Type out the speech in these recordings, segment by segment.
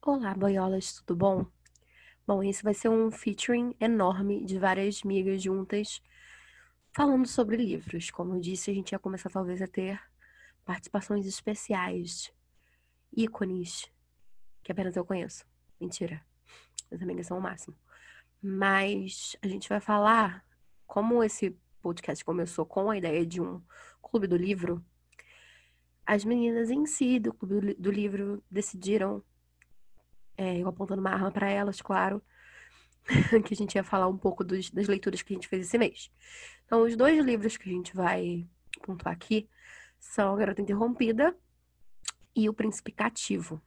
Olá, boiolas, tudo bom? Bom, esse vai ser um featuring enorme de várias migas juntas falando sobre livros. Como eu disse, a gente ia começar talvez a ter participações especiais, ícones, que apenas eu conheço. Mentira. As amigas são o máximo. Mas a gente vai falar como esse podcast começou com a ideia de um clube do livro. As meninas em si do clube do livro decidiram é, eu apontando uma arma para elas, claro, que a gente ia falar um pouco dos, das leituras que a gente fez esse mês. Então, os dois livros que a gente vai pontuar aqui são A Garota Interrompida e O Príncipe Cativo,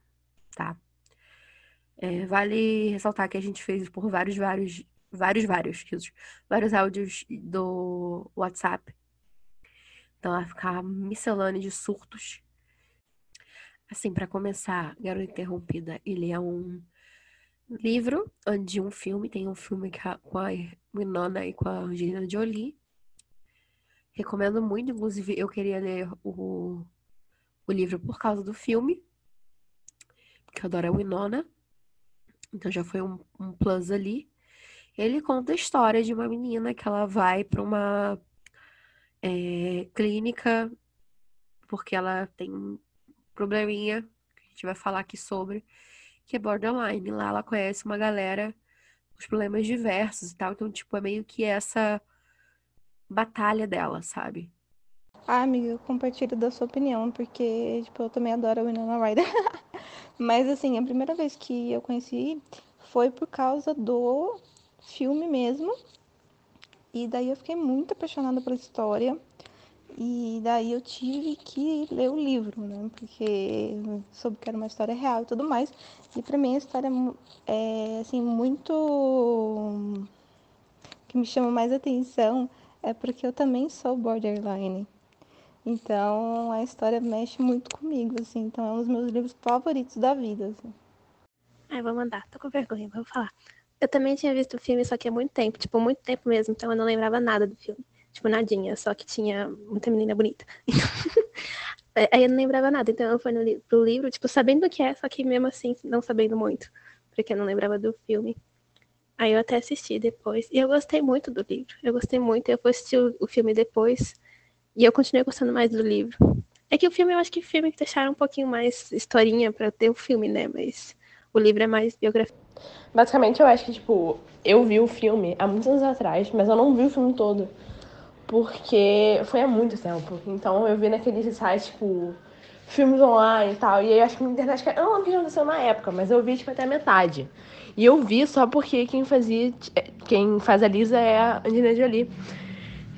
tá? É, vale ressaltar que a gente fez por vários, vários, vários, vários, vários áudios do WhatsApp. Então vai ficar miscelânea de surtos Assim, para começar, Garota Interrompida, ele é um livro de um filme, tem um filme com a Winona e com a Angelina Jolie. Recomendo muito, inclusive eu queria ler o, o livro por causa do filme, porque eu adoro a Winona. Então já foi um, um plus ali. Ele conta a história de uma menina que ela vai para uma é, clínica porque ela tem probleminha que a gente vai falar aqui sobre, que é borderline. Lá ela conhece uma galera com problemas diversos e tal. Então, tipo, é meio que essa batalha dela, sabe? Ah, amiga, eu compartilho da sua opinião, porque, tipo, eu também adoro a Winona Ryder. Mas, assim, a primeira vez que eu conheci foi por causa do filme mesmo. E daí eu fiquei muito apaixonada pela história. E daí eu tive que ler o livro, né? Porque soube que era uma história real e tudo mais. E para mim a história é assim muito o que me chama mais atenção é porque eu também sou borderline. Então a história mexe muito comigo, assim. Então é um dos meus livros favoritos da vida, assim. Ai, vou mandar. Tô com vergonha, vou falar. Eu também tinha visto o filme, só que há muito tempo, tipo, muito tempo mesmo, então eu não lembrava nada do filme tipo, nadinha, só que tinha muita menina bonita. Aí eu não lembrava nada, então eu fui no li pro livro, tipo, sabendo o que é, só que mesmo assim, não sabendo muito, porque eu não lembrava do filme. Aí eu até assisti depois, e eu gostei muito do livro, eu gostei muito, eu fui assistir o, o filme depois, e eu continuei gostando mais do livro. É que o filme, eu acho que o filme que deixaram um pouquinho mais historinha para ter o filme, né, mas o livro é mais biografia. Basicamente, eu acho que, tipo, eu vi o filme há muitos anos atrás, mas eu não vi o filme todo porque foi há muito tempo. Então eu vi naqueles sites, tipo, filmes online e tal. E aí eu acho que na internet. Eu não lembro o que aconteceu na época, mas eu vi, tipo, até metade. E eu vi só porque quem fazia. Quem faz a Lisa é a Angelina Jolie.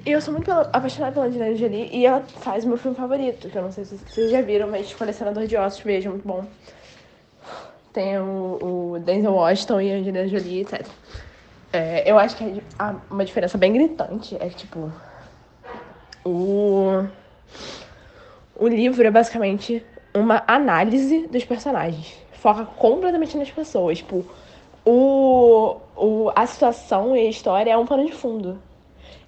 E eu sou muito apaixonada pela Angelina Jolie e ela faz meu filme favorito, que eu não sei se vocês já viram, mas Colecionador de Ossos, vejo, muito bom. Tem o, o Denzel Washington e a Angelina Jolie, etc. É, eu acho que é uma diferença bem gritante é que, tipo, o, o livro é basicamente uma análise dos personagens. Foca completamente nas pessoas. Tipo, o, o, a situação e a história é um pano de fundo.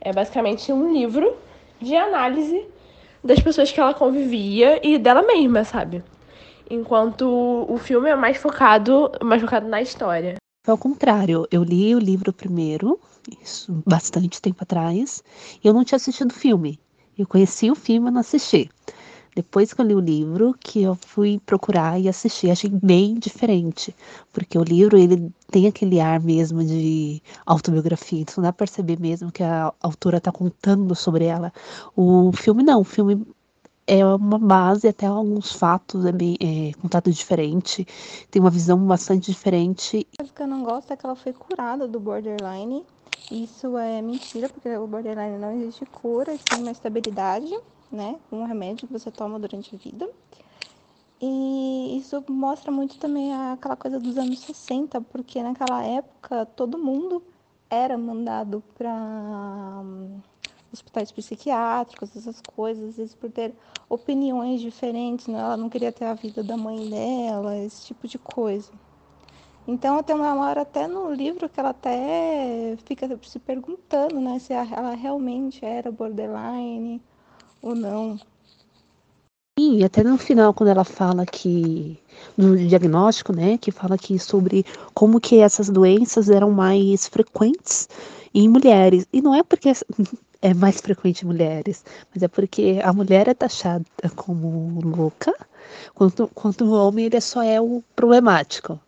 É basicamente um livro de análise das pessoas que ela convivia e dela mesma, sabe? Enquanto o filme é mais focado, mais focado na história. Foi ao contrário, eu li o livro primeiro, isso bastante tempo atrás, e eu não tinha assistido o filme. Eu conheci o filme, e não assisti. Depois que eu li o livro, que eu fui procurar e assistir, achei bem diferente, porque o livro ele tem aquele ar mesmo de autobiografia, então dá para perceber mesmo que a autora está contando sobre ela. O filme não, o filme é uma base, até alguns fatos é, bem, é diferente, tem uma visão bastante diferente. O que eu não gosto é que ela foi curada do borderline isso é mentira, porque o borderline não existe cura, sim uma estabilidade, né? Um remédio que você toma durante a vida. E isso mostra muito também aquela coisa dos anos 60, porque naquela época todo mundo era mandado para hum, hospitais psiquiátricos, essas coisas, às vezes por ter opiniões diferentes, né? ela não queria ter a vida da mãe dela, esse tipo de coisa. Então tem uma hora até no livro que ela até fica se perguntando, né, se ela realmente era borderline ou não. Sim, e até no final, quando ela fala que no diagnóstico, né, que fala aqui sobre como que essas doenças eram mais frequentes em mulheres. E não é porque é mais frequente em mulheres, mas é porque a mulher é taxada como louca, quanto, quanto o homem ele só é o problemático.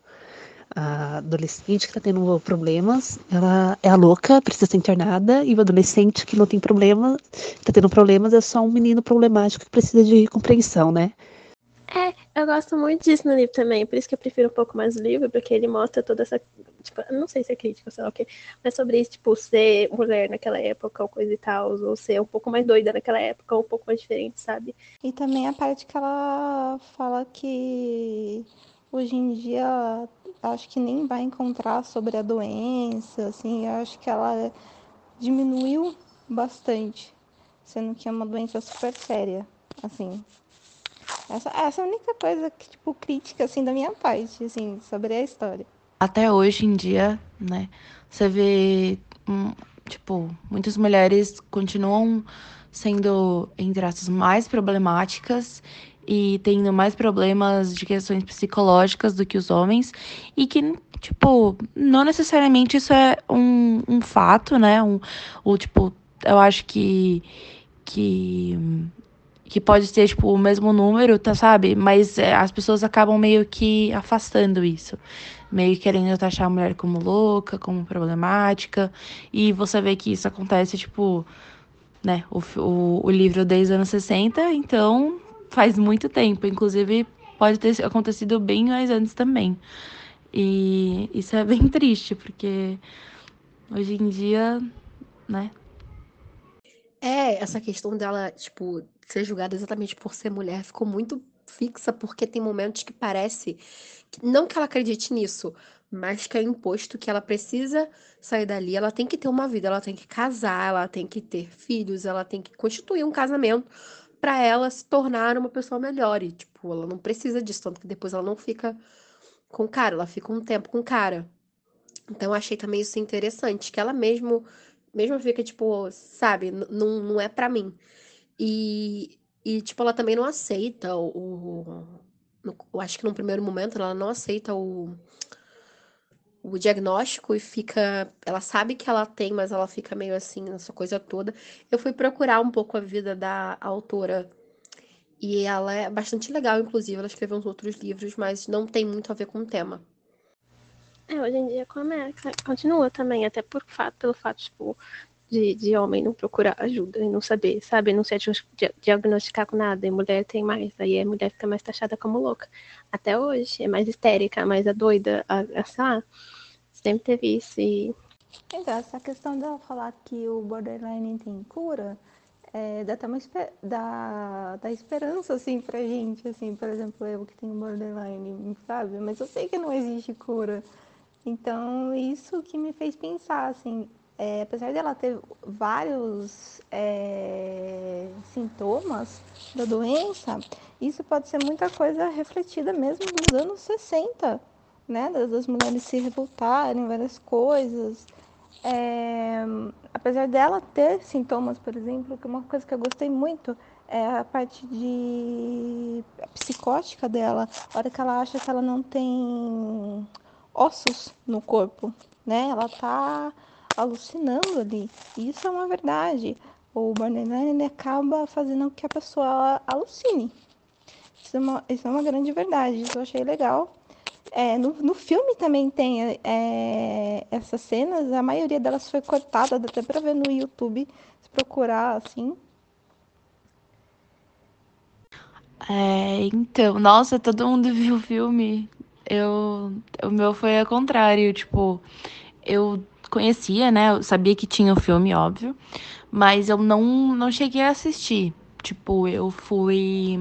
A adolescente que está tendo problemas, ela é a louca, precisa ser internada, e o adolescente que não tem problema, está tendo problemas, é só um menino problemático que precisa de compreensão, né? É, eu gosto muito disso no livro também, por isso que eu prefiro um pouco mais o livro, porque ele mostra toda essa. Tipo, não sei se é crítica, sei lá o quê, mas sobre isso, tipo, ser mulher naquela época ou coisa e tal, ou ser um pouco mais doida naquela época, ou um pouco mais diferente, sabe? E também a parte que ela fala que hoje em dia acho que nem vai encontrar sobre a doença, assim, eu acho que ela diminuiu bastante, sendo que é uma doença super séria, assim. Essa, essa é a única coisa que, tipo, crítica, assim, da minha parte, assim, sobre a história. Até hoje em dia, né, você vê, hum, tipo, muitas mulheres continuam sendo, entre aspas, mais problemáticas e tendo mais problemas de questões psicológicas do que os homens, e que, tipo, não necessariamente isso é um, um fato, né? Um, o, tipo, eu acho que. que que pode ser, tipo, o mesmo número, tá, sabe? Mas é, as pessoas acabam meio que afastando isso. Meio querendo taxar a mulher como louca, como problemática. E você vê que isso acontece, tipo, né? O, o, o livro desde os anos 60, então faz muito tempo. Inclusive, pode ter acontecido bem mais antes também. E isso é bem triste, porque hoje em dia, né? É, essa questão dela, tipo, ser julgada exatamente por ser mulher ficou muito fixa, porque tem momentos que parece. Que, não que ela acredite nisso, mas que é imposto que ela precisa sair dali, ela tem que ter uma vida, ela tem que casar, ela tem que ter filhos, ela tem que constituir um casamento para ela se tornar uma pessoa melhor. E, tipo, ela não precisa disso, tanto que depois ela não fica com o cara, ela fica um tempo com o cara. Então, eu achei também isso interessante, que ela mesmo, mesmo fica, tipo, sabe, não, não é para mim. E, e, tipo, ela também não aceita o. Eu acho que num primeiro momento ela não aceita o, o diagnóstico e fica. Ela sabe que ela tem, mas ela fica meio assim nessa coisa toda. Eu fui procurar um pouco a vida da autora e ela é bastante legal, inclusive. Ela escreveu uns outros livros, mas não tem muito a ver com o tema. É, hoje em dia começa, continua também, até por fato, pelo fato, tipo, de, de homem não procurar ajuda e não saber, sabe? Não se diagnosticar com nada. E mulher tem mais. Aí a mulher fica mais taxada como louca. Até hoje. É mais histérica, mais a doida. A, a, sei lá. Sempre teve isso. E... Então, essa questão dela falar que o borderline tem cura. É, dá até uma dá, dá esperança, assim, pra gente, assim, por exemplo, eu que tenho borderline, sabe? Mas eu sei que não existe cura. Então, isso que me fez pensar, assim, é, apesar dela ter vários é, sintomas da doença, isso pode ser muita coisa refletida mesmo nos anos 60, né? Das, mulheres se revoltarem, várias coisas. É, apesar dela ter sintomas, por exemplo, que uma coisa que eu gostei muito é a parte de psicótica dela, a hora que ela acha que ela não tem ossos no corpo, né? Ela tá alucinando ali. Isso é uma verdade. O borderline acaba fazendo com que a pessoa alucine. Isso é uma, isso é uma grande verdade. Isso eu achei legal. É, no, no filme também tem é, essas cenas. A maioria delas foi cortada, dá até pra ver no YouTube, se procurar assim. É, então, nossa, todo mundo viu o filme. Eu, o meu foi ao contrário, tipo, eu conhecia, né? Eu sabia que tinha o filme, óbvio, mas eu não, não cheguei a assistir. Tipo, eu fui.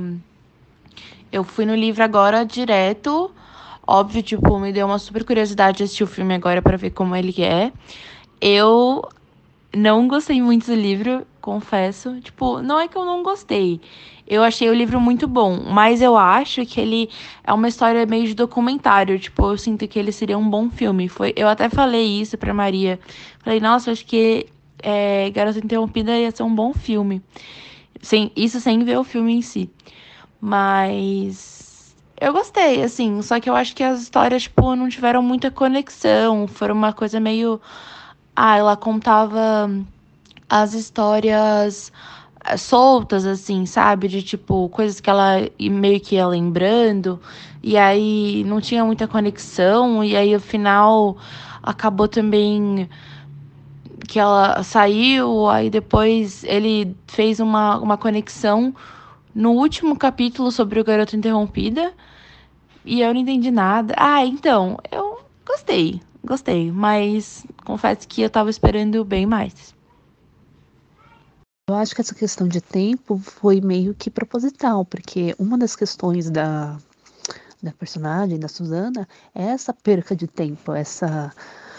Eu fui no livro agora direto. Óbvio, tipo, me deu uma super curiosidade de assistir o filme agora para ver como ele é. Eu não gostei muito do livro, confesso. Tipo, não é que eu não gostei. Eu achei o livro muito bom, mas eu acho que ele é uma história meio de documentário. Tipo, eu sinto que ele seria um bom filme. Foi, eu até falei isso pra Maria. Falei, nossa, acho que é, Garota Interrompida ia ser um bom filme. Sem, isso sem ver o filme em si. Mas eu gostei, assim, só que eu acho que as histórias, tipo, não tiveram muita conexão. Foram uma coisa meio. Ah, ela contava as histórias eh, soltas, assim, sabe? De tipo, coisas que ela meio que ia lembrando, e aí não tinha muita conexão, e aí o final acabou também que ela saiu, aí depois ele fez uma, uma conexão no último capítulo sobre o Garoto Interrompida, e eu não entendi nada. Ah, então, eu gostei, gostei, mas confesso que eu tava esperando bem mais. Eu acho que essa questão de tempo foi meio que proposital, porque uma das questões da, da personagem, da Susana, é essa perca de tempo, essa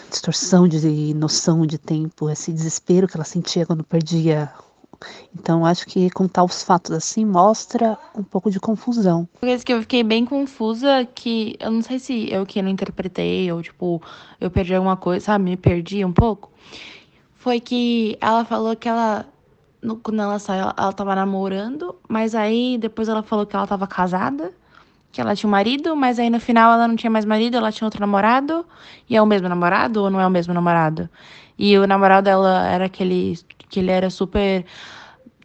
distorção de noção de tempo, esse desespero que ela sentia quando perdia. Então, acho que contar os fatos assim mostra um pouco de confusão. Coisa que eu fiquei bem confusa, que eu não sei se eu que não interpretei, ou tipo, eu perdi alguma coisa, sabe? Me perdi um pouco. Foi que ela falou que ela no, quando ela saiu, ela, tava namorando, mas aí depois ela falou que ela tava casada, que ela tinha um marido, mas aí no final ela não tinha mais marido, ela tinha outro namorado, e é o mesmo namorado ou não é o mesmo namorado? E o namorado dela era aquele que ele era super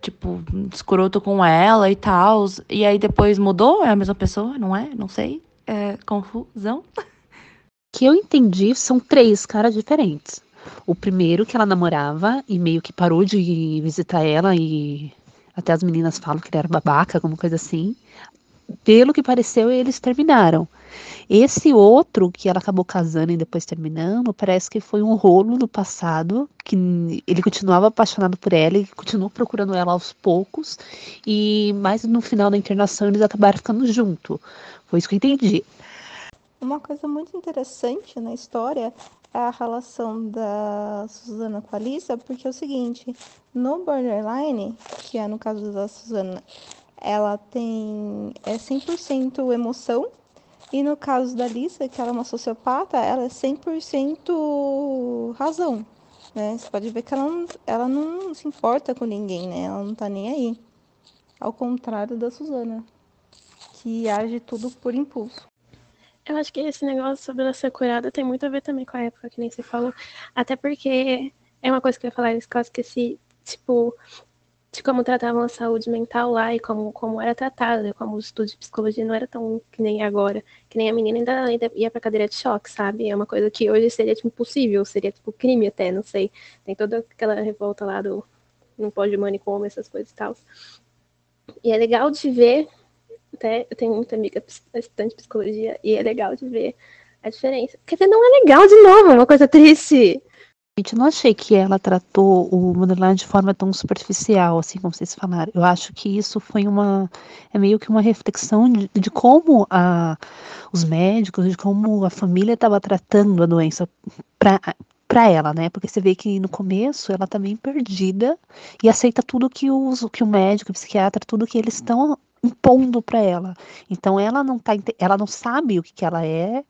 tipo, escroto com ela e tal. E aí depois mudou? É a mesma pessoa, não é? Não sei. É confusão. Que eu entendi são três caras diferentes. O primeiro que ela namorava e meio que parou de visitar ela e até as meninas falam que ele era babaca, alguma coisa assim. Pelo que pareceu, eles terminaram. Esse outro que ela acabou casando e depois terminando, parece que foi um rolo no passado, que ele continuava apaixonado por ela e continuou procurando ela aos poucos, e mais no final da internação eles acabaram ficando junto. Foi isso que eu entendi. Uma coisa muito interessante na história a relação da Susana com a Alissa, porque é o seguinte, no Borderline, que é no caso da Susana, ela tem é 100% emoção, e no caso da Alissa, que ela é uma sociopata, ela é 100% razão, né? Você pode ver que ela não, ela não se importa com ninguém, né? Ela não tá nem aí. Ao contrário da Susana, que age tudo por impulso. Eu acho que esse negócio sobre ela ser curada tem muito a ver também com a época que nem você falou. Até porque é uma coisa que eu ia falar, eu esqueci, tipo, de como tratavam a saúde mental lá e como, como era tratada, como o estudo de psicologia não era tão que nem agora, que nem a menina ainda, ainda ia pra cadeira de choque, sabe? É uma coisa que hoje seria, tipo, impossível, seria, tipo, crime até, não sei. Tem toda aquela revolta lá do não pode manicômio, essas coisas e tal. E é legal de ver até eu tenho muita amiga estudante de psicologia e é legal de ver a diferença. Quer dizer, não é legal de novo, é uma coisa triste. Gente, não achei que ela tratou o Motherland de forma tão superficial, assim como vocês falaram. Eu acho que isso foi uma. É meio que uma reflexão de, de como a, os médicos, de como a família estava tratando a doença para ela, né? Porque você vê que no começo ela tá bem perdida e aceita tudo que, os, que o médico, o psiquiatra, tudo que eles estão impondo para ela. Então ela não tá, ela não sabe o que, que ela é,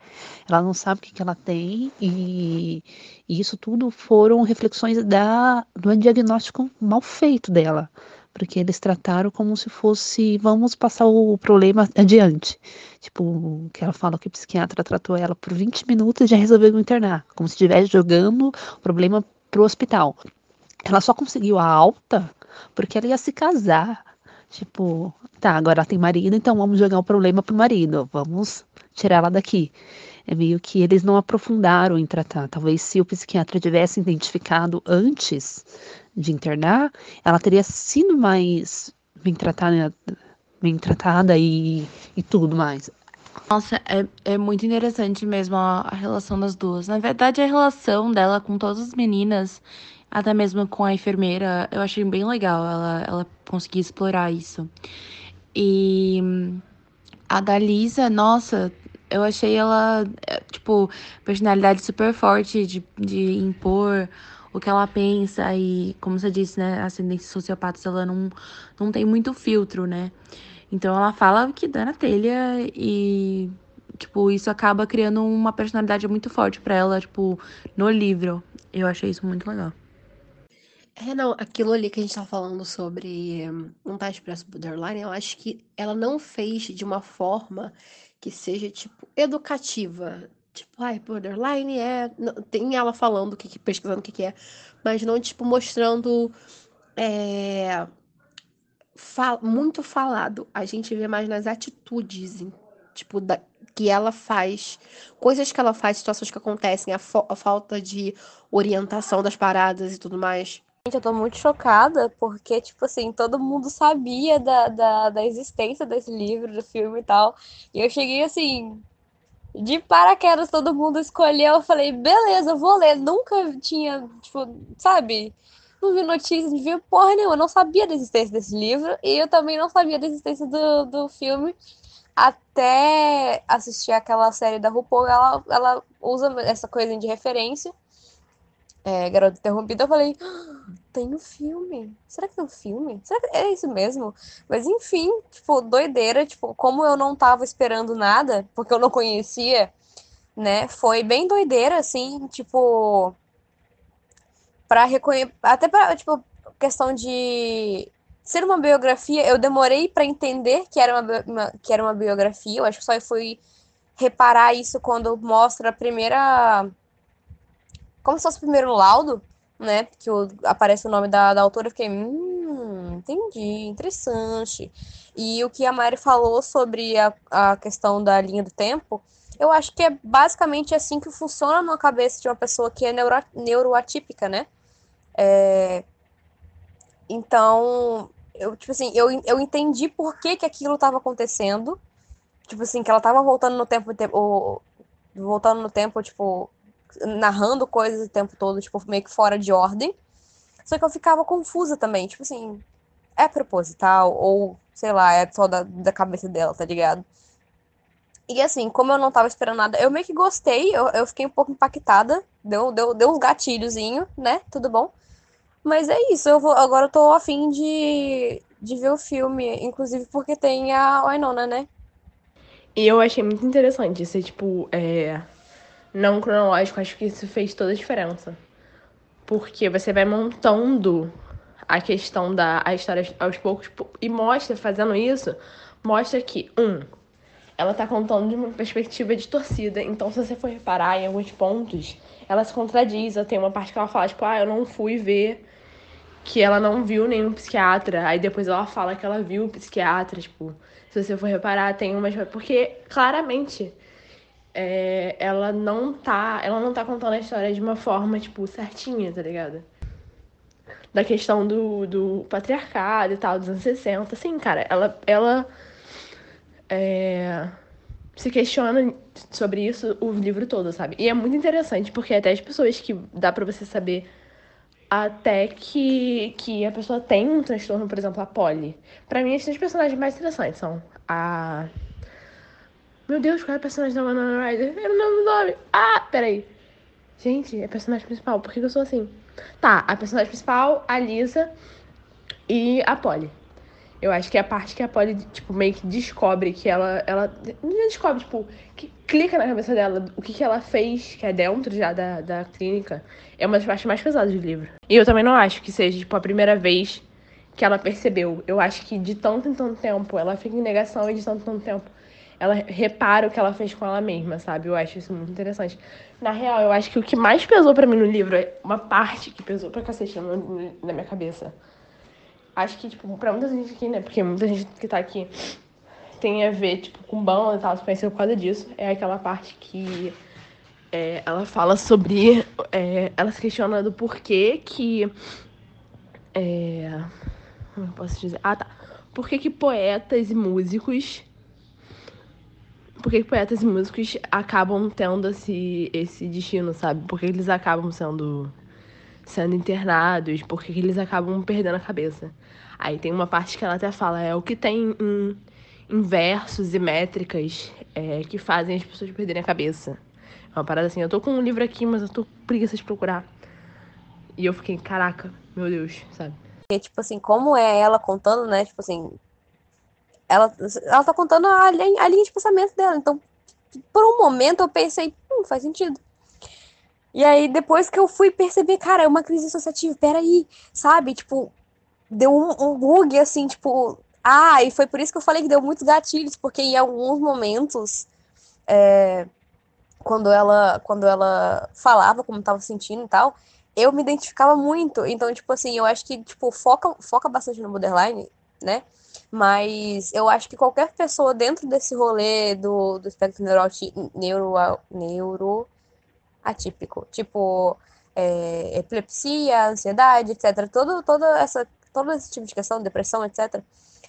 ela não sabe o que, que ela tem e, e isso tudo foram reflexões da do diagnóstico mal feito dela, porque eles trataram como se fosse vamos passar o problema adiante. Tipo, que ela fala que o psiquiatra tratou ela por 20 minutos e já resolveu internar, como se estivesse jogando o problema pro hospital. Ela só conseguiu a alta porque ela ia se casar Tipo, tá, agora ela tem marido, então vamos jogar o problema pro marido, vamos tirar ela daqui. É meio que eles não aprofundaram em tratar. Talvez se o psiquiatra tivesse identificado antes de internar, ela teria sido mais bem tratada, bem tratada e, e tudo mais. Nossa, é, é muito interessante mesmo a, a relação das duas. Na verdade, a relação dela com todas as meninas até mesmo com a enfermeira, eu achei bem legal ela, ela conseguir explorar isso. E a da Lisa, nossa, eu achei ela, é, tipo, personalidade super forte de, de impor o que ela pensa e, como você disse, né, ascendência sociopata, ela não, não tem muito filtro, né? Então ela fala que dá na telha e, tipo, isso acaba criando uma personalidade muito forte para ela, tipo, no livro. Eu achei isso muito legal. É, não, aquilo ali que a gente tá falando sobre hum, um tá expresso borderline, eu acho que ela não fez de uma forma que seja, tipo, educativa. Tipo, ai, borderline é. Tem ela falando, o que, pesquisando o que, que é, mas não, tipo, mostrando. É, fa- muito falado. A gente vê mais nas atitudes, tipo, da, que ela faz, coisas que ela faz, situações que acontecem, a, a falta de orientação das paradas e tudo mais. Eu tô muito chocada porque, tipo assim, todo mundo sabia da, da, da existência desse livro, do filme e tal. E eu cheguei assim, de paraquedas, todo mundo escolheu. Eu falei, beleza, eu vou ler. Nunca tinha, tipo, sabe? Não vi notícias, não vi porra nenhuma. Eu não sabia da existência desse livro e eu também não sabia da existência do, do filme. Até assistir aquela série da RuPaul, ela, ela usa essa coisa de referência. É, Garota Interrompida, eu falei, "Ah, tem um filme. Será que tem um filme? Será que é isso mesmo? Mas enfim, tipo, doideira, tipo, como eu não tava esperando nada, porque eu não conhecia, né? Foi bem doideira, assim, tipo, para reconhecer, até para, tipo, questão de ser uma biografia, eu demorei para entender que era uma, uma- que era uma biografia, eu acho que só fui reparar isso quando mostra a primeira como se fosse o primeiro laudo, né? Que aparece o nome da, da autora, eu fiquei, hum, entendi, interessante. E o que a Mari falou sobre a, a questão da linha do tempo, eu acho que é basicamente assim que funciona na cabeça de uma pessoa que é neuro, neuroatípica, né? É, então, eu, tipo assim, eu, eu entendi por que que aquilo estava acontecendo. Tipo assim, que ela estava voltando no tempo, o- voltando no tempo, tipo, narrando coisas o tempo todo, tipo, meio que fora de ordem. Só que eu ficava confusa também, tipo assim, é proposital, ou sei lá, é só da, da cabeça dela, tá ligado? E assim, como eu não tava esperando nada, eu meio que gostei, eu, eu fiquei um pouco impactada, deu, deu, deu uns gatilhozinho, né? Tudo bom. Mas é isso, eu vou, agora eu tô afim de, de ver o filme, inclusive porque tem a Winona, né? E eu achei muito interessante ser, tipo, é, não cronológico. Acho que isso fez toda a diferença. Porque você vai montando a questão da a história aos poucos tipo, e mostra, fazendo isso, mostra que, um, ela tá contando de uma perspectiva de torcida. Então, se você for reparar em alguns pontos, ela se contradiz. Tem uma parte que ela fala, tipo, ah, eu não fui ver que ela não viu nenhum psiquiatra. Aí depois ela fala que ela viu o psiquiatra, tipo, se você for reparar, tem umas. Porque claramente é, ela não tá. Ela não tá contando a história de uma forma, tipo, certinha, tá ligado? Da questão do, do patriarcado e tal, dos anos 60. Assim, cara, ela. ela é, se questiona sobre isso o livro todo, sabe? E é muito interessante, porque até as pessoas que dá pra você saber até que, que a pessoa tem um transtorno, por exemplo, a Polly. Pra mim, esses personagens mais interessantes são a. Meu Deus, qual é a personagem da Winona Ryder? Eu não lembro o nome. Ah, peraí. Gente, é a personagem principal. Por que, eu sou assim? Tá, a personagem principal, a Lisa e a Polly. Eu acho que é a parte que a Polly, tipo, meio que descobre que ela. ela não descobre, tipo, que clica na cabeça dela o que, que ela fez, que é dentro já da, da clínica. É uma das partes mais pesadas do livro. E eu também não acho que seja, tipo, a primeira vez que ela percebeu. Eu acho que de tanto em tanto tempo ela fica em negação e de tanto em tanto tempo ela repara o que ela fez com ela mesma, sabe? Eu acho isso muito interessante. Na real, eu acho que o que mais pesou pra mim no livro é uma parte que pesou pra cacete na minha cabeça. Acho que, tipo, pra muita gente aqui, né? Porque muita gente que tá aqui tem a ver, tipo, com banda e tal, se conheceu por causa disso. É aquela parte que é, ela fala sobre. é, ela se questiona do porquê que. É, como eu posso dizer? Ah, tá. Por que, que poetas e músicos. Por que, poetas e músicos acabam tendo esse, esse destino, sabe? Por que eles acabam sendo sendo internados, por que eles acabam perdendo a cabeça. Aí tem uma parte que ela até fala, é o que tem em, em versos e métricas é, que fazem as pessoas perderem a cabeça. É uma parada assim, eu tô com um livro aqui, mas eu tô com preguiça de procurar. E eu fiquei, caraca, meu Deus, sabe? Porque, tipo assim, como é ela contando, né? Tipo assim, ela, ela tá contando a linha, a linha de pensamento dela. Então, por um momento eu pensei, hum, faz sentido. E aí, depois que eu fui perceber, cara, é uma crise associativa, peraí, sabe? Tipo, deu um, um bug, assim, tipo. Ah, e foi por isso que eu falei que deu muitos gatilhos, porque em alguns momentos, é, quando ela quando ela falava como estava sentindo e tal, eu me identificava muito. Então, tipo assim, eu acho que, tipo, foca, foca bastante no borderline, né? Mas eu acho que qualquer pessoa dentro desse rolê do, do espectro neuro, neuro atípico, tipo é, epilepsia, ansiedade, etc., todo, toda essa, todo esse tipo de questão, depressão, etc.,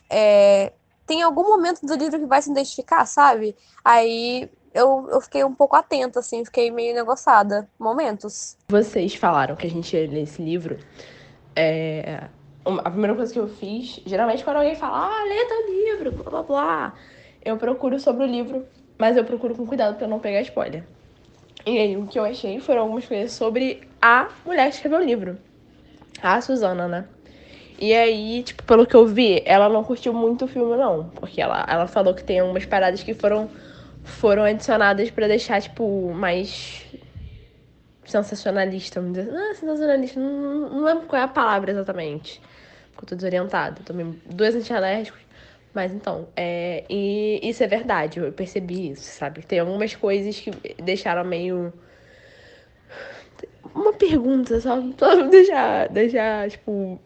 é, tem algum momento do livro que vai se identificar, sabe? Aí eu, eu fiquei um pouco atenta, assim, fiquei meio negociada. Momentos. Vocês falaram que a gente ia ler esse livro. É... A primeira coisa que eu fiz, geralmente quando alguém fala, ah, lê teu livro, blá blá blá, eu procuro sobre o livro, mas eu procuro com cuidado para não pegar spoiler. E aí, o que eu achei foram algumas coisas sobre a mulher que escreveu o livro. A Suzana, né? E aí, tipo, pelo que eu vi, ela não curtiu muito o filme, não. Porque ela, ela falou que tem algumas paradas que foram foram adicionadas para deixar, tipo, mais sensacionalista, vamos dizer. Não, sensacionalista, não, não lembro qual é a palavra exatamente. Porque eu tô desorientada. Tomei dois antialérgicos. Mas então, é, e isso é verdade, eu percebi isso, sabe? Tem algumas coisas que deixaram meio. Uma pergunta, só pra deixar, deixar, tipo.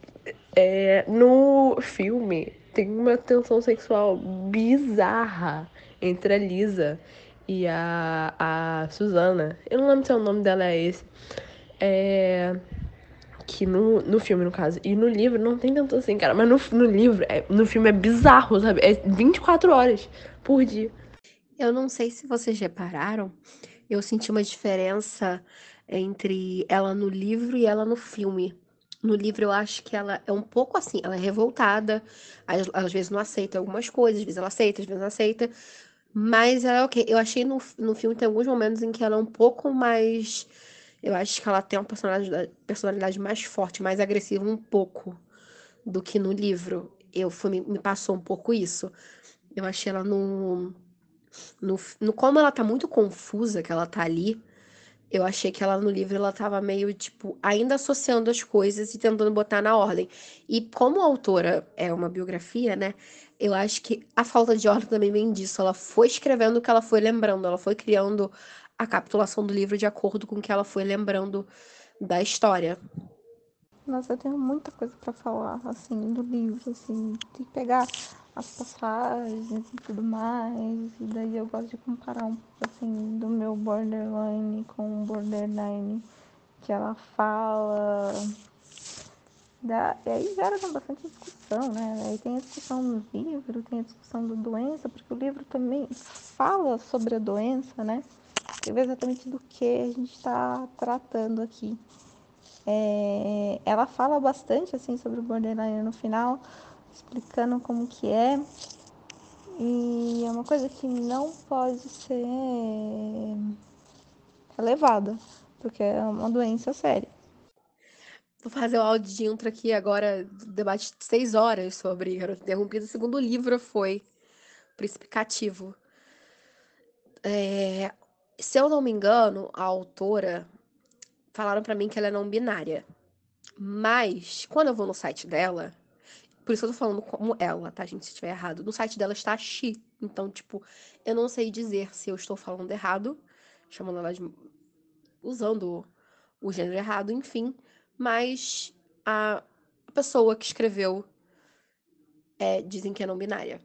É, no filme tem uma tensão sexual bizarra entre a Lisa e a, a Susana. Eu não lembro se é o nome dela é esse. É. Que no, no filme, no caso. E no livro não tem tanto assim, cara. Mas no, no livro, é, no filme é bizarro, sabe? É 24 horas por dia. Eu não sei se vocês repararam, eu senti uma diferença entre ela no livro e ela no filme. No livro eu acho que ela é um pouco assim, ela é revoltada, às, às vezes não aceita algumas coisas, às vezes ela aceita, às vezes não aceita. Mas ela é ok. Eu achei no, no filme tem alguns momentos em que ela é um pouco mais. Eu acho que ela tem uma personalidade, mais forte, mais agressiva um pouco do que no livro. Eu fui, me, me passou um pouco isso. Eu achei ela no, no, no. Como ela tá muito confusa que ela tá ali, eu achei que ela no livro ela tava meio, tipo, ainda associando as coisas e tentando botar na ordem. E como a autora é uma biografia, né? eu acho que a falta de ordem também vem disso. Ela foi escrevendo o que ela foi lembrando, ela foi criando a capitulação do livro de acordo com o que ela foi lembrando da história. Nossa, eu tenho muita coisa para falar, assim, do livro, assim, de pegar as passagens e tudo mais. E daí eu gosto de comparar um pouco, assim, do meu borderline com o borderline que ela fala da, e aí gera bastante discussão, né? Aí tem a discussão no livro, tem a discussão da doença, porque o livro também fala sobre a doença, né? E exatamente do que a gente está tratando aqui. É, ela fala bastante assim sobre o borderline no final, explicando como que é. E é uma coisa que não pode ser levada, porque é uma doença séria. Vou fazer o áudio de intro aqui agora, debate de seis horas sobre Garota Interrompida. O segundo livro foi Príncipe Cativo. É, se eu não me engano, a autora falaram para mim que ela é não binária. Mas, quando eu vou no site dela, por isso eu tô falando como ela, tá, gente? Se estiver errado. No site dela está Xi. Então, tipo, eu não sei dizer se eu estou falando errado, chamando ela de. usando o gênero errado, enfim mas a pessoa que escreveu é, dizem que é não binária.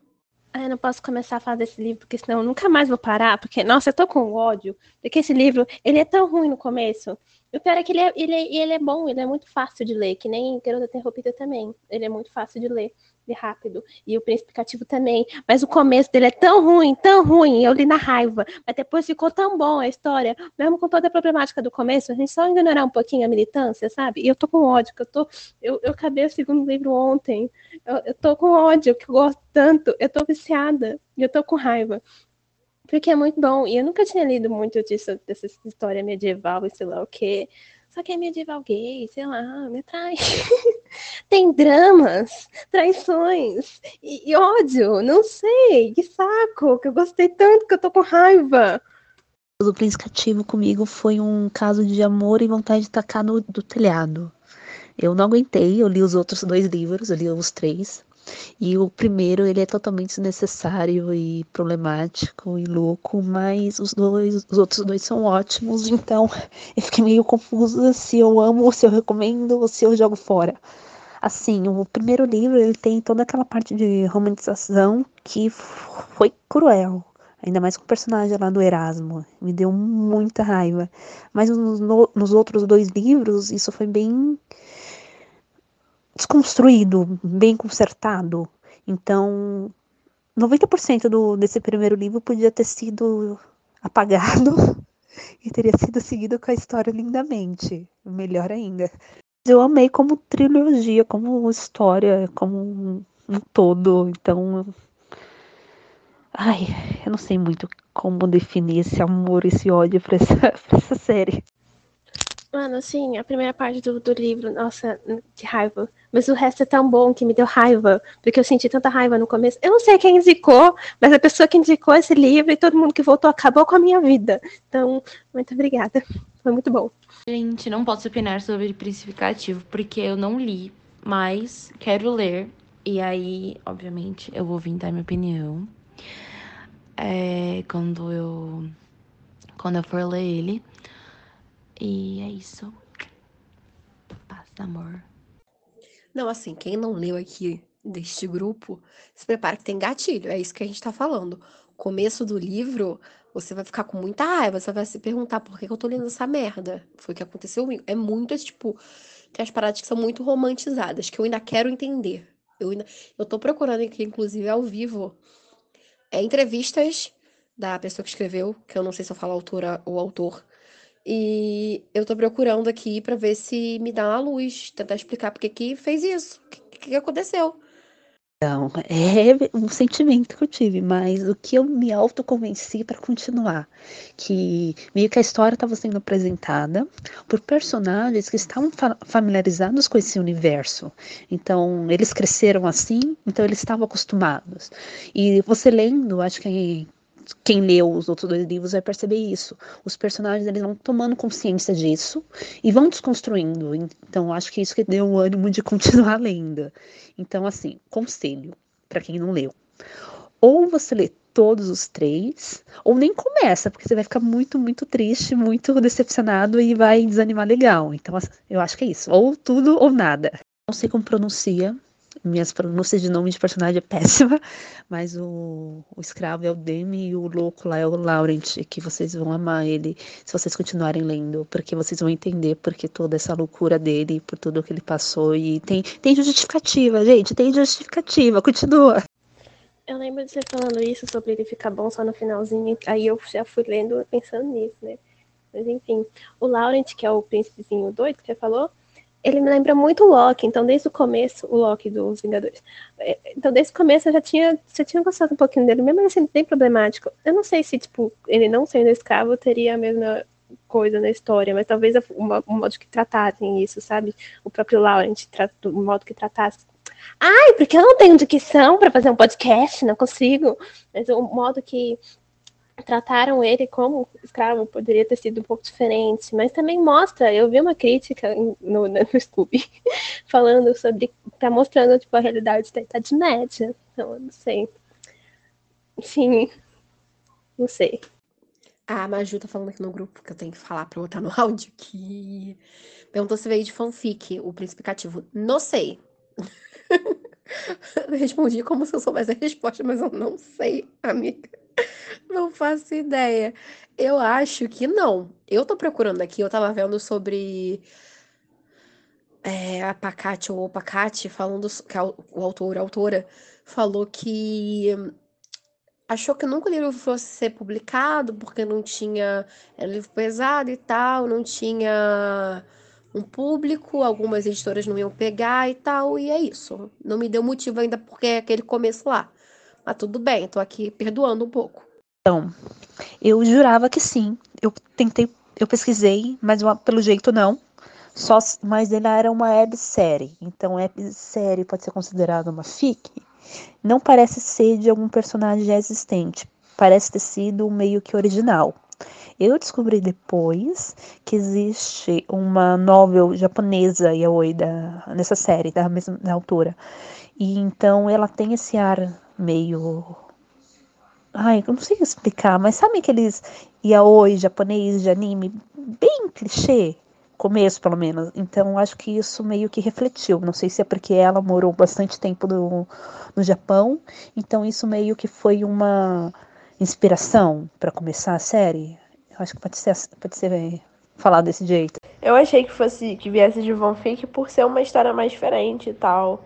Ah, eu não posso começar a fazer esse livro, porque senão eu nunca mais vou parar, porque, nossa, eu tô com ódio, porque esse livro, ele é tão ruim no começo. O pior é que ele é, ele, é, ele é bom, ele é muito fácil de ler, que nem Garota Interrompida também. Ele é muito fácil de ler e rápido. E o príncipe cativo também. Mas o começo dele é tão ruim, tão ruim. Eu li na raiva. Mas depois ficou tão bom a história. Mesmo com toda a problemática do começo, a gente só ignorar um pouquinho a militância, sabe? E eu tô com ódio, que eu tô. Eu, eu acabei o segundo livro ontem. Eu, eu tô com ódio, que eu gosto tanto. Eu tô viciada. E eu tô com raiva. Porque é muito bom. E eu nunca tinha lido muito disso, dessa história medieval e sei lá o quê. Só que é medieval gay, sei lá, me atrai. Tem dramas, traições e, e ódio, não sei, que saco, que eu gostei tanto que eu tô com raiva. O príncipe cativo comigo foi um caso de amor e vontade de tacar no do telhado. Eu não aguentei, eu li os outros dois livros, eu li os três. E o primeiro, ele é totalmente desnecessário e problemático e louco, mas os dois, os outros dois são ótimos, então eu fiquei meio confusa se eu amo, se eu recomendo ou se eu jogo fora. Assim, o primeiro livro, ele tem toda aquela parte de romantização que foi cruel. Ainda mais com o personagem lá do Erasmo. Me deu muita raiva. Mas nos, nos outros dois livros, isso foi bem desconstruído, bem consertado. Então, 90% do, desse primeiro livro podia ter sido apagado e teria sido seguido com a história lindamente. Melhor ainda. Eu amei como trilogia, como história, como um, um todo. Então, ai, eu não sei muito como definir esse amor, esse ódio pra essa, essa série. Mano, assim, a primeira parte do, do livro, nossa, que raiva. Mas o resto é tão bom que me deu raiva, porque eu senti tanta raiva no começo. Eu não sei quem indicou, mas a pessoa que indicou esse livro e todo mundo que voltou acabou com a minha vida. Então, muito obrigada. Foi muito bom. Gente, não posso opinar sobre Princificativo, porque eu não li, mas quero ler. E aí, obviamente, eu vou vir dar minha opinião. É, quando eu quando eu for ler ele. E é isso. Paz, amor. Não, assim, quem não leu aqui deste grupo, se prepara que tem gatilho. É isso que a gente tá falando. Começo do livro, você vai ficar com muita raiva. Você vai se perguntar por que, que eu tô lendo essa merda. Foi o que aconteceu comigo. É muito, tipo, tem as paradas que são muito romantizadas, que eu ainda quero entender. Eu, ainda, eu tô procurando aqui, inclusive, ao vivo, é, entrevistas da pessoa que escreveu, que eu não sei se eu falo autora ou autor, e eu tô procurando aqui para ver se me dá uma luz, tentar explicar por que que fez isso, o que, que aconteceu. Então, é um sentimento que eu tive, mas o que eu me autoconvenci para continuar, que meio que a história estava sendo apresentada por personagens que estavam fa familiarizados com esse universo. Então, eles cresceram assim, então eles estavam acostumados. E você lendo, acho que quem leu os outros dois livros vai perceber isso. Os personagens eles vão tomando consciência disso e vão desconstruindo. Então, acho que isso que deu o ânimo de continuar lendo. Então, assim, conselho para quem não leu. Ou você lê todos os três, ou nem começa, porque você vai ficar muito, muito triste, muito decepcionado e vai desanimar legal. Então, eu acho que é isso. Ou tudo ou nada. Não sei como pronuncia, minhas pronúncias de nome de personagem é péssima, mas o, o escravo é o Demi e o louco lá é o Laurent, que vocês vão amar ele se vocês continuarem lendo, porque vocês vão entender porque toda essa loucura dele, por tudo que ele passou e tem tem justificativa, gente, tem justificativa, continua. Eu lembro de você falando isso sobre ele ficar bom só no finalzinho, aí eu já fui lendo pensando nisso, né? Mas enfim, o Laurent, que é o príncipezinho doido que você falou, ele me lembra muito o Loki, então desde o começo, o Loki dos Vingadores. É, então desde o começo eu já tinha, já tinha gostado um pouquinho dele, mesmo assim bem problemático. Eu não sei se, tipo, ele não sendo escravo teria a mesma coisa na história, mas talvez o, modo que tratassem isso, sabe? O próprio Laurent, o modo que tratasse. Ai, porque eu não tenho dicção para fazer um podcast, não consigo. Mas o modo que trataram ele como escravo poderia ter sido um pouco diferente, mas também mostra, eu vi uma crítica no, no Scooby falando sobre, tá mostrando tipo a realidade da Idade Média, então eu não sei. Enfim, não sei. A Maju tá falando aqui no grupo que eu tenho que falar pra botar no áudio que perguntou se veio de fanfic, o príncipe cativo. Não sei. Respondi como se eu soubesse a resposta, mas eu não sei, amiga. Não faço ideia. Eu acho que não. Eu tô procurando aqui, eu tava vendo sobre é, a Pacate ou Pacate, falando que o autor, a autora, falou que achou que nunca o livro fosse ser publicado porque não tinha. Era um livro pesado e tal, não tinha um público, algumas editoras não iam pegar e tal, e é isso. Não me deu motivo ainda porque é aquele começo lá. Mas tudo bem, tô aqui perdoando um pouco. Então, eu jurava que sim. Eu tentei, eu pesquisei, mas pelo jeito não. Só, mas ele era uma websérie. Então, websérie pode ser considerada uma fic. Não parece ser de algum personagem já existente. Parece ter sido meio que original. Eu descobri depois que existe uma novel japonesa yaoi da, nessa série, da mesma da autora. E então ela tem esse ar meio. Ai, eu não sei explicar, mas sabe aqueles yaoi japonês de anime bem clichê? Começo, pelo menos. Então, acho que isso meio que refletiu. Não sei se é porque ela morou bastante tempo no, no Japão, então isso meio que foi uma inspiração para começar a série. Eu acho que pode ser, pode ser falar desse jeito. Eu achei que fosse que viesse de fanfic por ser uma história mais diferente e tal.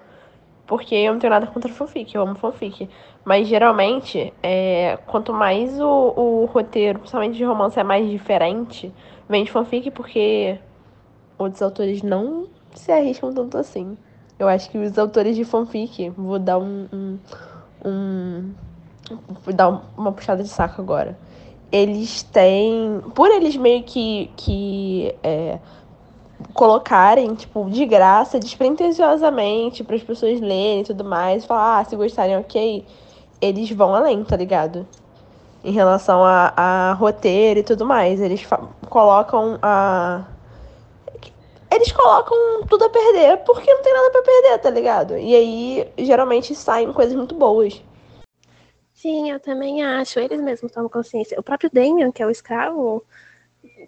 Porque eu não tenho nada contra fanfic, eu amo fanfic. Mas geralmente, é, quanto mais o, o roteiro, principalmente de romance, é mais diferente, vem de fanfic porque outros autores não se arriscam tanto assim. Eu acho que os autores de fanfic, vou dar um, um, um vou dar uma puxada de saco agora. Eles têm, por eles meio que, que é, colocarem, tipo, de graça, despretensiosamente, para as pessoas lerem e tudo mais, falar, ah, se gostarem, ok, eles vão além, tá ligado? Em relação a, a roteiro e tudo mais. Eles colocam a. Eles colocam tudo a perder porque não tem nada para perder, tá ligado? E aí, geralmente, saem coisas muito boas. Sim, eu também acho. Eles mesmos tomam consciência. O próprio Damien, que é o escravo,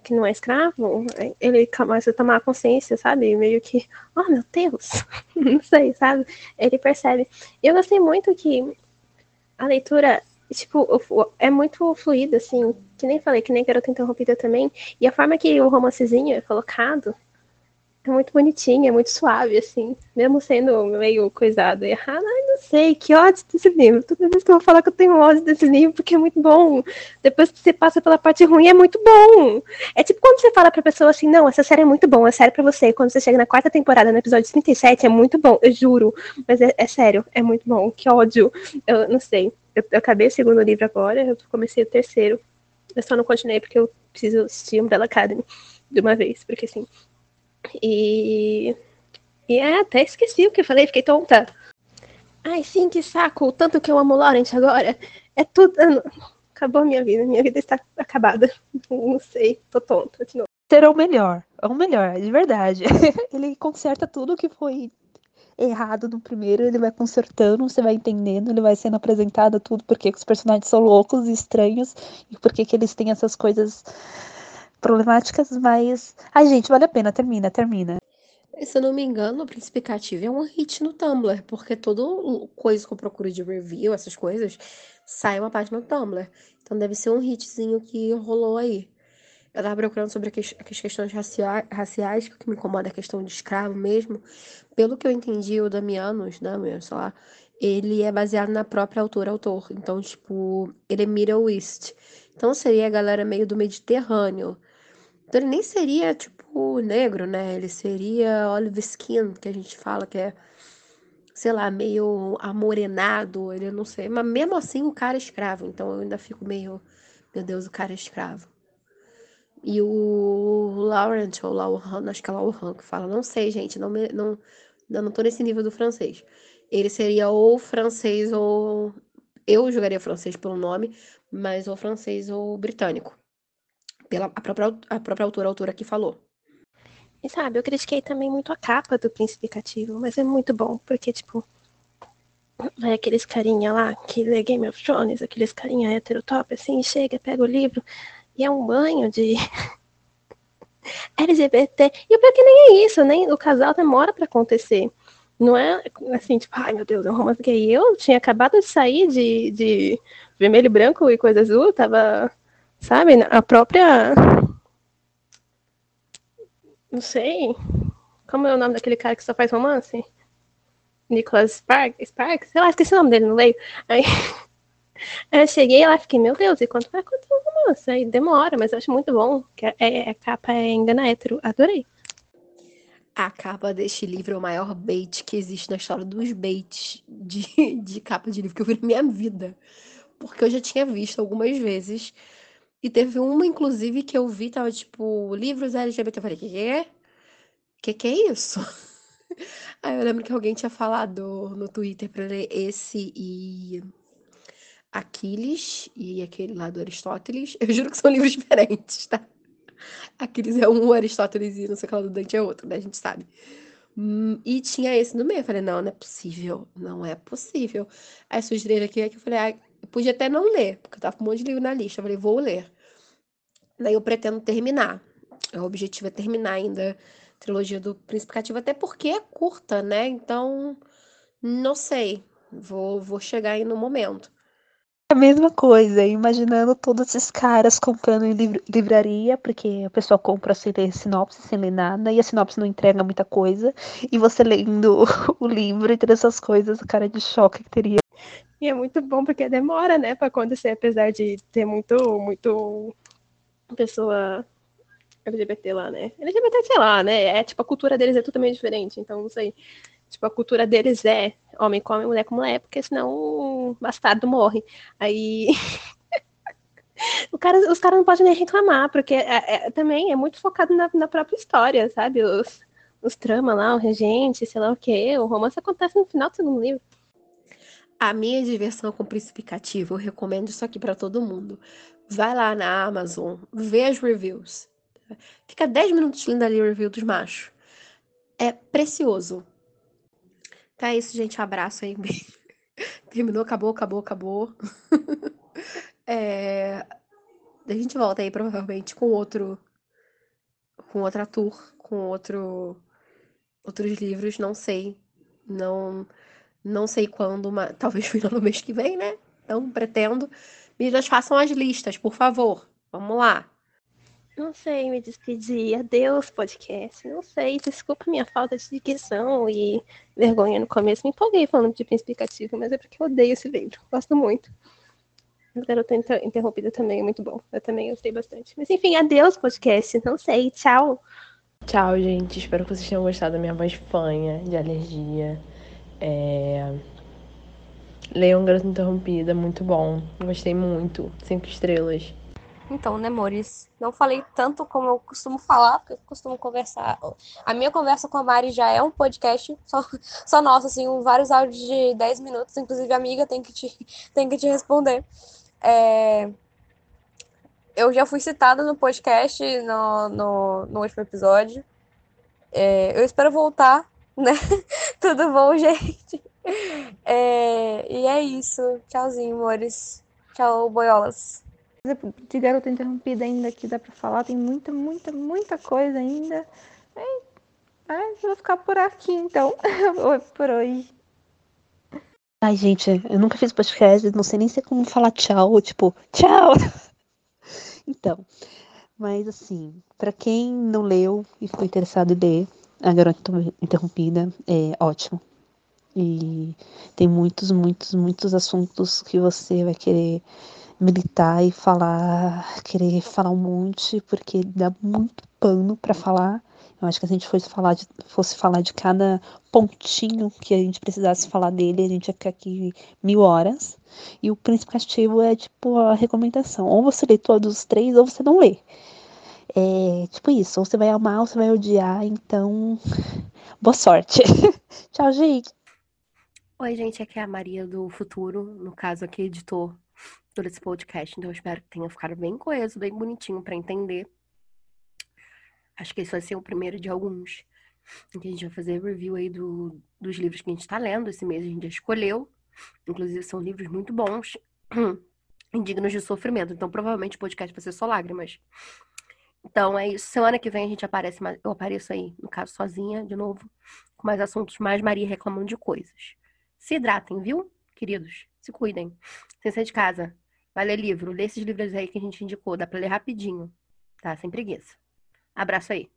que não é escravo, ele começa a tomar consciência, sabe? Meio que, oh meu Deus, não sei, sabe? Ele percebe. Eu gostei muito que a leitura, tipo, é muito fluida, assim, que nem falei, que nem Garota Interrompida também, e a forma que o romancezinho é colocado é muito bonitinha, é muito suave, assim, mesmo sendo meio coisado e errado. Ai, não sei, que ódio desse livro. Toda vez que eu vou falar que eu tenho ódio desse livro, porque é muito bom. Depois que você passa pela parte ruim, é muito bom. É tipo quando você fala pra pessoa assim, não, essa série é muito bom, é sério pra você. E quando você chega na quarta temporada, no episódio 37, é muito bom, eu juro. Mas é, é sério, é muito bom. Que ódio. Eu não sei. Eu, eu acabei o segundo livro agora, eu comecei o terceiro. Eu só não continuei porque eu preciso assistir Umbrella Academy de uma vez, porque assim, e. E é, até esqueci o que eu falei, fiquei tonta. Ai, sim, que saco. O tanto que eu amo Laurent agora. É tudo. Acabou a minha vida. Minha vida está acabada. Não sei, tô tonta de novo. Será o melhor. É o melhor, de verdade. ele conserta tudo que foi errado no primeiro, ele vai consertando, você vai entendendo, ele vai sendo apresentado tudo, porque os personagens são loucos e estranhos, e porque que eles têm essas coisas problemáticas, mas. Ai, gente, vale a pena, termina, termina. Se eu não me engano, o Príncipe Cativo é um hit no Tumblr, porque todo coisa que eu procuro de review, essas coisas, sai uma página no Tumblr. Então deve ser um hitzinho que rolou aí. Eu tava procurando sobre as questões raciais, que o que me incomoda é a questão de escravo mesmo. Pelo que eu entendi, o Damianos, Damian, sei lá, ele é baseado na própria autora autor. Então, tipo, ele é Middle East. Então seria a galera meio do Mediterrâneo. Então ele nem seria, tipo, negro, né? Ele seria olive skin, que a gente fala que é, sei lá, meio amorenado, ele não sei. Mas mesmo assim o cara é escravo. Então eu ainda fico meio, meu Deus, o cara é escravo. E o Laurent, ou Laurent, acho que é Laurent que fala, não sei, gente, não, me, não, não tô nesse nível do francês. Ele seria ou francês ou. Eu jogaria francês pelo nome, mas ou francês ou britânico pela a própria, a própria autora, a autora que falou. E sabe, eu critiquei também muito a capa do Príncipe Cativo, mas é muito bom, porque, tipo, vai aqueles carinha lá que lê Game of Thrones, aqueles carinha heterotop, assim, chega, pega o livro, e é um banho de LGBT. E o pior que nem é isso, nem o casal demora para acontecer. Não é assim, tipo, ai meu Deus, é um romance gay. Eu tinha acabado de sair de, de vermelho, branco e coisa azul, tava Sabe? A própria. Não sei. Como é o nome daquele cara que só faz romance? Nicholas Spark, Spark? Sei lá, esqueci o nome dele, não leio. Aí. Eu cheguei lá fiquei, meu Deus, e quanto vai acontecer romance? Aí demora, mas eu acho muito bom. Que é, é, a capa é engana hétero. Adorei. A capa deste livro é o maior bait que existe na história dos baits de, de capa de livro que eu vi na minha vida. Porque eu já tinha visto algumas vezes e teve uma, inclusive, que eu vi, tava tipo, livros LGBT. Eu falei, que que é? Que que é isso? Aí eu lembro que alguém tinha falado no Twitter pra ler esse e Aquiles e aquele lá do Aristóteles. Eu juro que são livros diferentes, tá? Aquiles é um, Aristóteles e não sei o que lá do Dante é outro, né? A gente sabe. Hum, e tinha esse no meio. Eu falei, não, não é possível. Não é possível. Aí sugeriram aqui que eu falei, ah, eu podia até não ler, porque eu tava com um monte de livro na lista. Eu falei, vou ler. Daí eu pretendo terminar. O objetivo é terminar ainda a trilogia do Príncipe Cativo, até porque é curta, né? Então, não sei. Vou, vou chegar aí no momento. A mesma coisa, imaginando todos esses caras comprando em livr livraria, porque o pessoal compra sem ler sinopse, sem ler nada, e a sinopse não entrega muita coisa, e você lendo o livro e todas essas coisas, o cara de choque que teria. E é muito bom porque demora, né, para acontecer, apesar de ter muito, muito pessoa LGBT lá, né? LGBT, sei lá, né? É tipo, a cultura deles é totalmente diferente, então não sei. Tipo, a cultura deles é homem come mulher com mulher, porque senão o bastardo morre. Aí. cara, os caras não podem nem reclamar, porque é, é, também é muito focado na, na própria história, sabe? Os, os tramas lá, o regente, sei lá o quê. O romance acontece no final do segundo livro. A minha diversão com Príncipe Cativo, eu recomendo isso aqui para todo mundo. Vai lá na Amazon, vê as reviews. Fica 10 minutos lendo ali o review dos machos. É precioso. Então é isso, gente. Abraço aí. Terminou, acabou, acabou, acabou. é... A gente volta aí provavelmente com outro. Com outra tour, com outro. Outros livros, não sei. Não. Não sei quando, mas talvez final do mês que vem, né? Então, pretendo. Meninas, façam as listas, por favor. Vamos lá. Não sei me despedir. Adeus, podcast. Não sei. Desculpa minha falta de dicção e vergonha no começo. Me empolguei falando de príncipe cativo, mas é porque eu odeio esse livro. Gosto muito. A garota interrompida também é muito bom. Eu também gostei bastante. Mas enfim, adeus, podcast. Não sei. Tchau. Tchau, gente. Espero que vocês tenham gostado da minha voz fanha, de alergia. É... Leiam Interrompida, muito bom. Gostei muito. Cinco estrelas. Então, né, amores? Não falei tanto como eu costumo falar, porque eu costumo conversar. A minha conversa com a Mari já é um podcast só, só nosso, assim, vários áudios de 10 minutos. Inclusive, a amiga tem que te, tem que te responder. É... Eu já fui citada no podcast no, no, no último episódio. É... Eu espero voltar, né? Tudo bom, gente? É... E é isso. Tchauzinho, amores. Tchau, boiolas de Garota Interrompida ainda que dá para falar, tem muita, muita, muita coisa ainda. Mas vou ficar por aqui então, por hoje. Ai, gente, eu nunca fiz podcast, não sei nem se é como falar tchau, tipo, tchau. Então, mas assim, para quem não leu e ficou interessado em ler A Garota Interrompida, é ótimo. E tem muitos, muitos, muitos assuntos que você vai querer militar e falar, querer falar um monte, porque dá muito pano para falar. Eu acho que se a gente fosse falar, de, fosse falar de cada pontinho que a gente precisasse falar dele, a gente ia ficar aqui mil horas. E o príncipe castigo é tipo a recomendação. Ou você lê todos os três, ou você não lê. É tipo isso, ou você vai amar ou você vai odiar, então boa sorte. Tchau, gente. Oi, gente, aqui é a Maria do Futuro, no caso aqui, editor todo esse podcast. Então, eu espero que tenha ficado bem coeso, bem bonitinho para entender. Acho que esse vai ser o primeiro de alguns. Que a gente vai fazer review aí do, dos livros que a gente está lendo. Esse mês a gente já escolheu. Inclusive, são livros muito bons, indignos de sofrimento. Então, provavelmente o podcast vai ser só lágrimas. Então, é isso. Semana que vem a gente aparece, eu apareço aí, no caso, sozinha, de novo, com mais assuntos, mais Maria reclamando de coisas. Se hidratem, viu, queridos? Se cuidem. Sem sair de casa. Vai ler livro. Lê esses livros aí que a gente indicou. Dá pra ler rapidinho. Tá? Sem preguiça. Abraço aí.